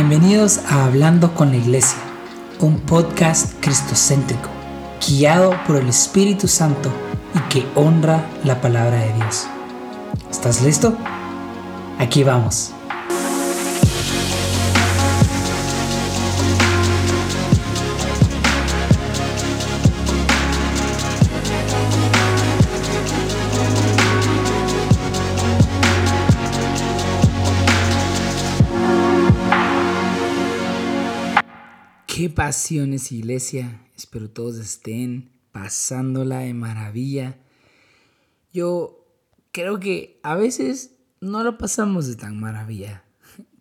Bienvenidos a Hablando con la Iglesia, un podcast cristocéntrico, guiado por el Espíritu Santo y que honra la palabra de Dios. ¿Estás listo? Aquí vamos. Qué pasiones, iglesia. Espero todos estén pasándola de maravilla. Yo creo que a veces no lo pasamos de tan maravilla.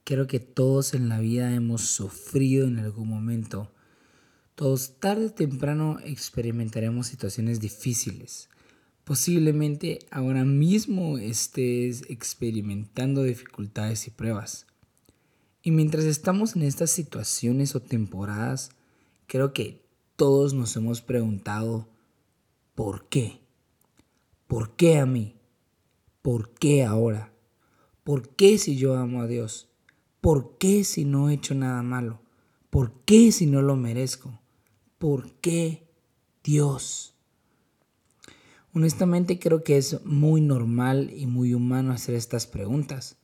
Creo que todos en la vida hemos sufrido en algún momento. Todos tarde o temprano experimentaremos situaciones difíciles. Posiblemente ahora mismo estés experimentando dificultades y pruebas. Y mientras estamos en estas situaciones o temporadas, creo que todos nos hemos preguntado, ¿por qué? ¿Por qué a mí? ¿Por qué ahora? ¿Por qué si yo amo a Dios? ¿Por qué si no he hecho nada malo? ¿Por qué si no lo merezco? ¿Por qué Dios? Honestamente creo que es muy normal y muy humano hacer estas preguntas.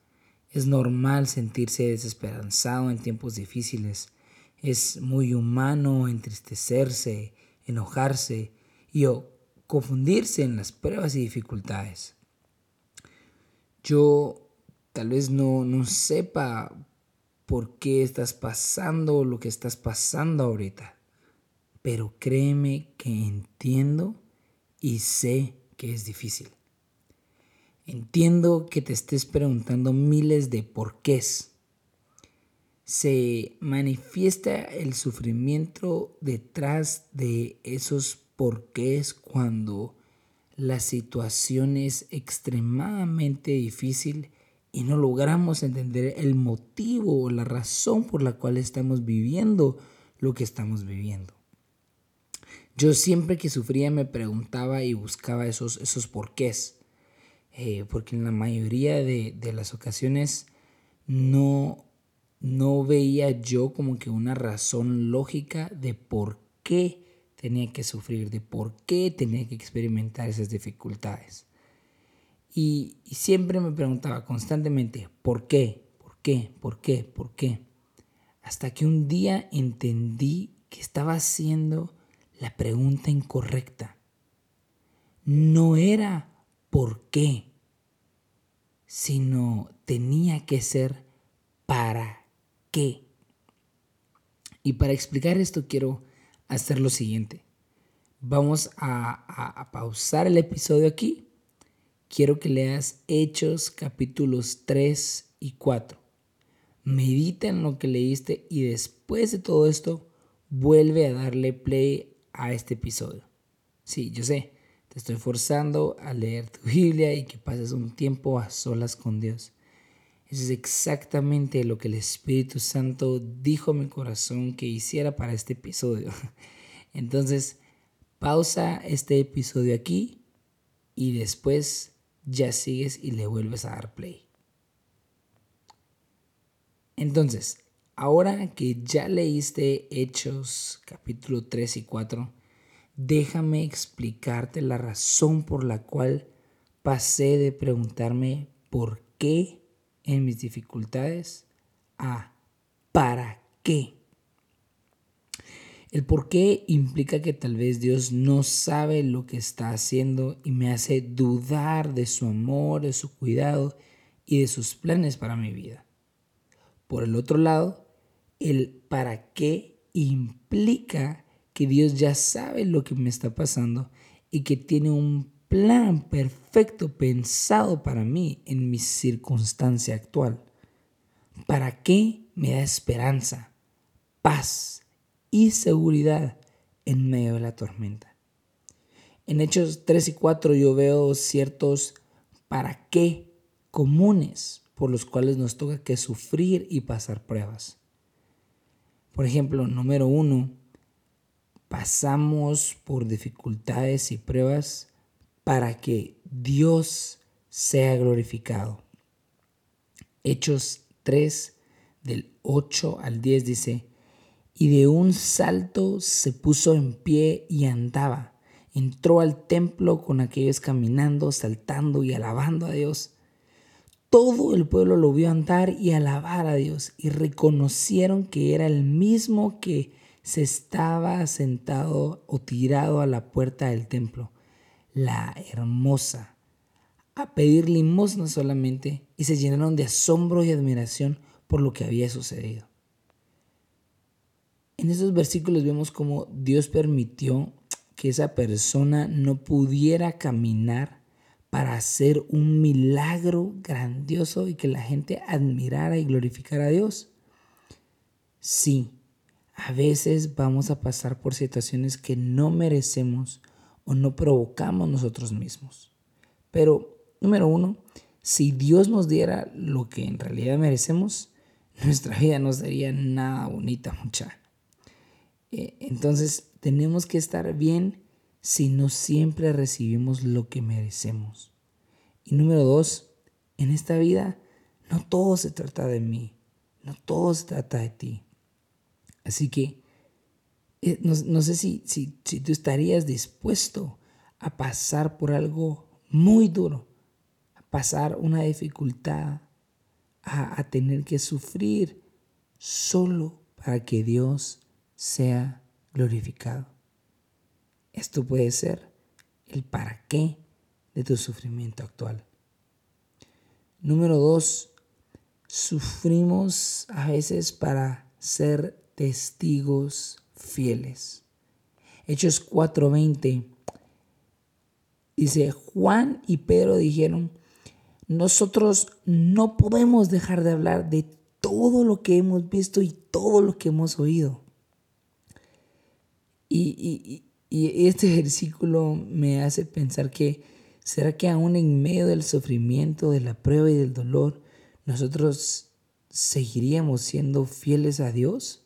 Es normal sentirse desesperanzado en tiempos difíciles. Es muy humano entristecerse, enojarse y confundirse en las pruebas y dificultades. Yo tal vez no, no sepa por qué estás pasando lo que estás pasando ahorita, pero créeme que entiendo y sé que es difícil. Entiendo que te estés preguntando miles de porqués. Se manifiesta el sufrimiento detrás de esos porqués cuando la situación es extremadamente difícil y no logramos entender el motivo o la razón por la cual estamos viviendo lo que estamos viviendo. Yo siempre que sufría me preguntaba y buscaba esos, esos porqués. Eh, porque en la mayoría de, las ocasiones no, no veía yo como que una razón lógica de por qué tenía que sufrir, de por qué tenía que experimentar esas dificultades. Y, siempre me preguntaba constantemente, ¿por qué? ¿Por qué? ¿Por qué? ¿Por qué? Hasta que un día entendí que estaba haciendo la pregunta incorrecta. No era por qué, sino tenía que ser para qué. Y para explicar esto quiero hacer lo siguiente. Vamos a, pausar el episodio aquí. Quiero que leas Hechos capítulos 3 y 4. Medita en lo que leíste y después de todo esto vuelve a darle play a este episodio. Sí, yo sé, te estoy forzando a leer tu Biblia y que pases un tiempo a solas con Dios. Eso es exactamente lo que el Espíritu Santo dijo a mi corazón que hiciera para este episodio. Entonces, pausa este episodio aquí y después ya sigues y le vuelves a dar play. Entonces, ahora que ya leíste Hechos capítulo 3 y 4, déjame explicarte la razón por la cual pasé de preguntarme por qué en mis dificultades a para qué. El por qué implica que tal vez Dios no sabe lo que está haciendo y me hace dudar de su amor, de su cuidado y de sus planes para mi vida. Por el otro lado, el para qué implica que Dios ya sabe lo que me está pasando y que tiene un plan perfecto pensado para mí en mi circunstancia actual. ¿Para qué me da esperanza, paz y seguridad en medio de la tormenta? En Hechos 3 y 4 yo veo ciertos para qué comunes por los cuales nos toca que sufrir y pasar pruebas. Por ejemplo, número uno, pasamos por dificultades y pruebas para que Dios sea glorificado. Hechos 3, del 8 al 10 dice, y de un salto se puso en pie y andaba. Entró al templo con aquellos caminando, saltando y alabando a Dios. Todo el pueblo lo vio andar y alabar a Dios y reconocieron que era el mismo que se estaba sentado o tirado a la puerta del templo, la hermosa, a pedir limosna solamente y se llenaron de asombro y admiración por lo que había sucedido. En estos versículos vemos cómo Dios permitió que esa persona no pudiera caminar para hacer un milagro grandioso y que la gente admirara y glorificara a Dios. Sí, a veces vamos a pasar por situaciones que no merecemos o no provocamos nosotros mismos. Pero, número uno, si Dios nos diera lo que en realidad merecemos, nuestra vida no sería nada bonita, mucha. Eh, entonces, tenemos que estar bien si no siempre recibimos lo que merecemos. Y número dos, en esta vida no todo se trata de mí, no todo se trata de ti. Así que eh, no, sé si, si, si tú estarías dispuesto a pasar por algo muy duro, a pasar una dificultad, a, a tener que sufrir solo para que Dios sea glorificado. Esto puede ser el para qué de tu sufrimiento actual. Número dos, sufrimos a veces para ser testigos fieles. Hechos 4:20 dice, Juan y Pedro dijeron, nosotros no podemos dejar de hablar de todo lo que hemos visto y todo lo que hemos oído. Y, y este versículo me hace pensar que, ¿será que aún en medio del sufrimiento, de la prueba y del dolor, nosotros seguiríamos siendo fieles a Dios?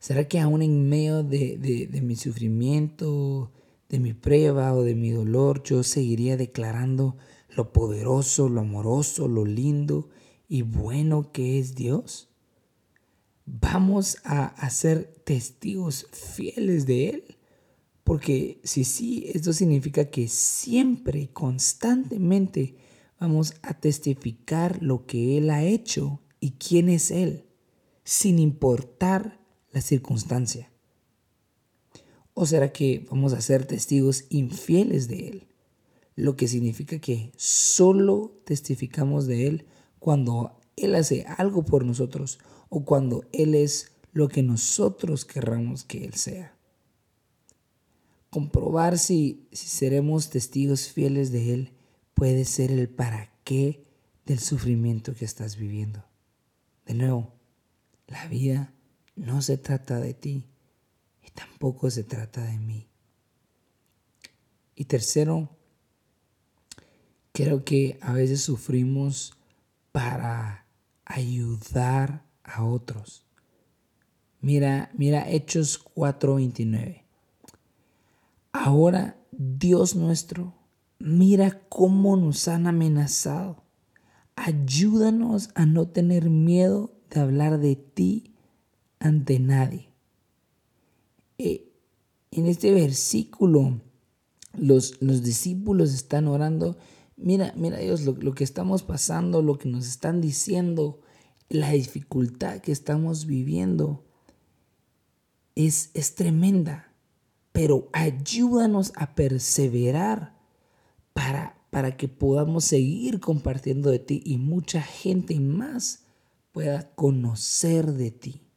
¿Será que aún en medio de, mi sufrimiento, de mi prueba o de mi dolor, yo seguiría declarando lo poderoso, lo amoroso, lo lindo y bueno que es Dios? ¿Vamos a, a ser testigos fieles de Él? Porque si sí, esto significa que siempre, constantemente, vamos a testificar lo que Él ha hecho y quién es Él, sin importar la circunstancia? ¿O será que vamos a ser testigos infieles de Él? Lo que significa que solo testificamos de Él cuando Él hace algo por nosotros o cuando Él es lo que nosotros querramos que Él sea. Comprobar si, si seremos testigos fieles de Él puede ser el para qué del sufrimiento que estás viviendo. De nuevo, la vida no se trata de ti y tampoco se trata de mí. Y tercero, creo que a veces sufrimos para ayudar a otros. Mira, mira Hechos 4:29. Ahora, Dios nuestro, mira cómo nos han amenazado. Ayúdanos a no tener miedo de hablar de ti ante nadie. Eh, en este versículo, los, los, discípulos están orando. Mira, mira Dios, lo, lo que estamos pasando, lo que nos están diciendo, la dificultad que estamos viviendo es, es tremenda. Pero ayúdanos a perseverar para, para que podamos seguir compartiendo de ti y mucha gente más pueda conocer de ti.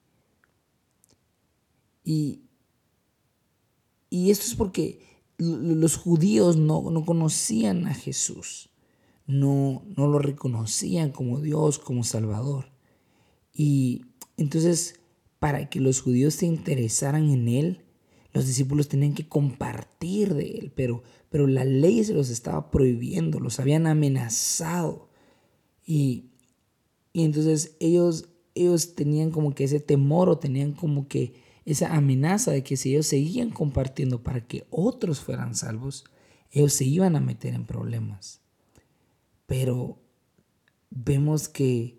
Y, y esto es porque los judíos no, conocían a Jesús, no, no lo reconocían como Dios, como Salvador. Y entonces, para que los judíos se interesaran en Él, los discípulos tenían que compartir de Él, pero, pero la ley se los estaba prohibiendo, los habían amenazado. Y, y entonces ellos, ellos tenían como que ese temor o tenían como que esa amenaza de que si ellos seguían compartiendo para que otros fueran salvos, ellos se iban a meter en problemas. Pero vemos que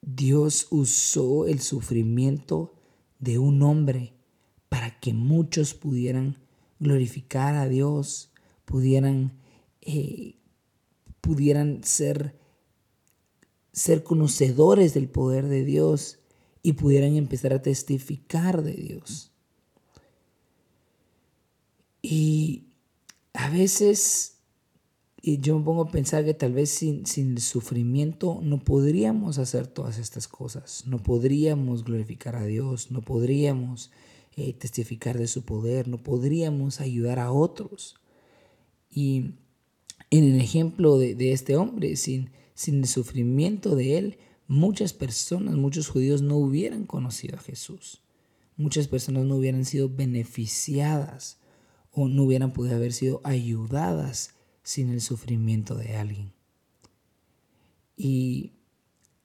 Dios usó el sufrimiento de un hombre para que muchos pudieran glorificar a Dios, pudieran, eh, pudieran ser, ser conocedores del poder de Dios y pudieran empezar a testificar de Dios. Y a veces yo me pongo a pensar que tal vez sin, sin, el sufrimiento no podríamos hacer todas estas cosas, no podríamos glorificar a Dios, no podríamos eh, testificar de su poder, no podríamos ayudar a otros. Y en el ejemplo de, de este hombre, sin, sin el sufrimiento de él, muchas personas, muchos judíos no hubieran conocido a Jesús. Muchas personas no hubieran sido beneficiadas o no hubieran podido haber sido ayudadas sin el sufrimiento de alguien. Y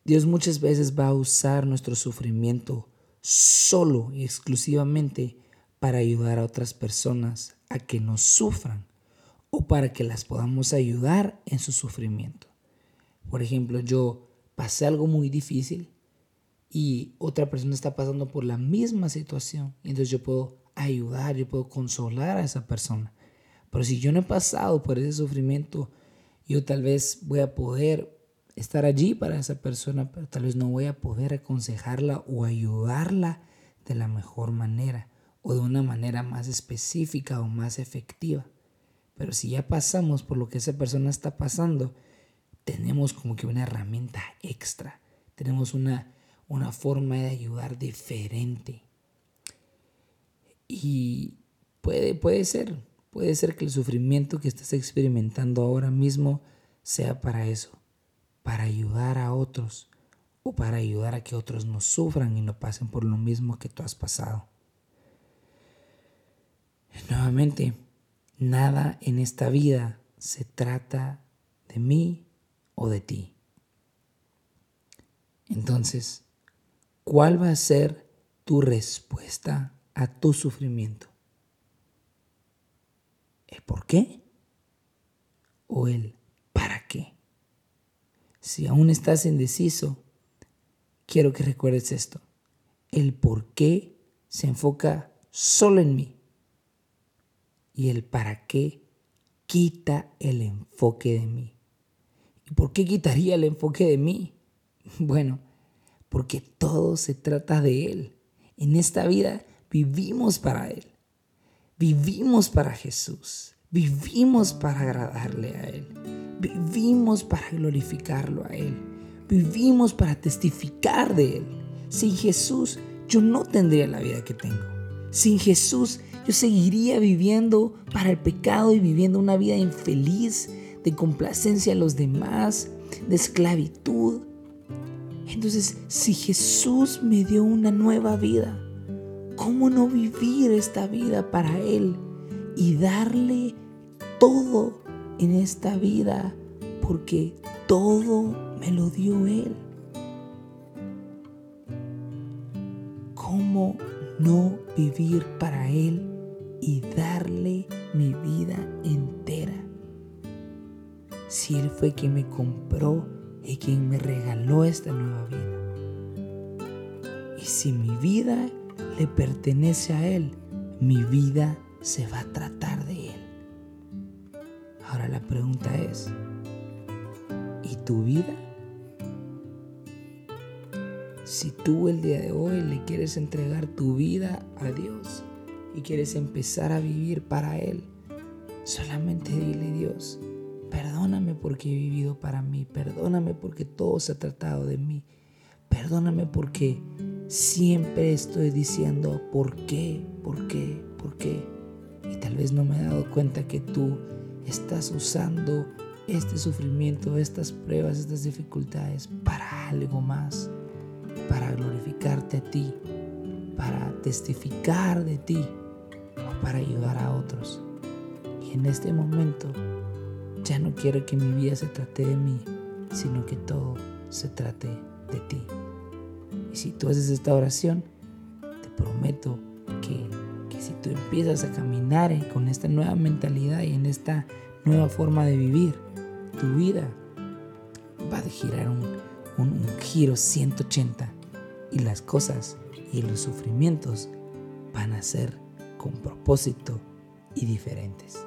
Dios muchas veces va a usar nuestro sufrimiento solo y exclusivamente para ayudar a otras personas a que no sufran o para que las podamos ayudar en su sufrimiento. Por ejemplo, yo pasé algo muy difícil y otra persona está pasando por la misma situación entonces yo puedo ayudar, yo puedo consolar a esa persona. Pero si yo no he pasado por ese sufrimiento, yo tal vez voy a poder estar allí para esa persona, pero tal vez no voy a poder aconsejarla o ayudarla de la mejor manera o de una manera más específica o más efectiva. Pero si ya pasamos por lo que esa persona está pasando, tenemos como que una herramienta extra, tenemos una, una forma de ayudar diferente. Y puede, puede ser, puede ser que el sufrimiento que estás experimentando ahora mismo sea para eso, para ayudar a otros o para ayudar a que otros no sufran y no pasen por lo mismo que tú has pasado. Nuevamente, nada en esta vida se trata de mí o de ti. Entonces, ¿cuál va a ser tu respuesta a tu sufrimiento? ¿El por qué? ¿O el si aún estás indeciso, quiero que recuerdes esto. El por qué se enfoca solo en mí. Y el para qué quita el enfoque de mí. ¿Y por qué quitaría el enfoque de mí? Bueno, porque todo se trata de Él. En esta vida vivimos para Él. Vivimos para Jesús. Vivimos para agradarle a Él. Vivimos para glorificarlo a Él. Vivimos para testificar de Él. Sin Jesús yo no tendría la vida que tengo. Sin Jesús yo seguiría viviendo para el pecado y viviendo una vida infeliz, de complacencia a los demás, de esclavitud. Entonces, si Jesús me dio una nueva vida, ¿cómo no vivir esta vida para Él y darle todo en esta vida porque todo me lo dio Él. ¿Cómo no vivir para Él y darle mi vida entera? Si Él fue quien me compró y quien me regaló esta nueva vida. Y si mi vida le pertenece a Él, mi vida se va a tratar de Él. Ahora la pregunta es, ¿y tu vida? Si tú el día de hoy le quieres entregar tu vida a Dios y quieres empezar a vivir para Él, solamente dile Dios, perdóname porque he vivido para mí, perdóname porque todo se ha tratado de mí, perdóname porque siempre estoy diciendo por qué, por qué, por qué. Y tal vez no me he dado cuenta que tú estás usando este sufrimiento, estas pruebas, estas dificultades para algo más, para glorificarte a ti, para testificar de ti o para ayudar a otros. Y en este momento ya no quiero que mi vida se trate de mí, sino que todo se trate de ti. Y si tú haces esta oración, te prometo que si tú empiezas a caminar con esta nueva mentalidad y en esta nueva forma de vivir, tu vida va a girar un, un, un giro 180 y las cosas y los sufrimientos van a ser con propósito y diferentes.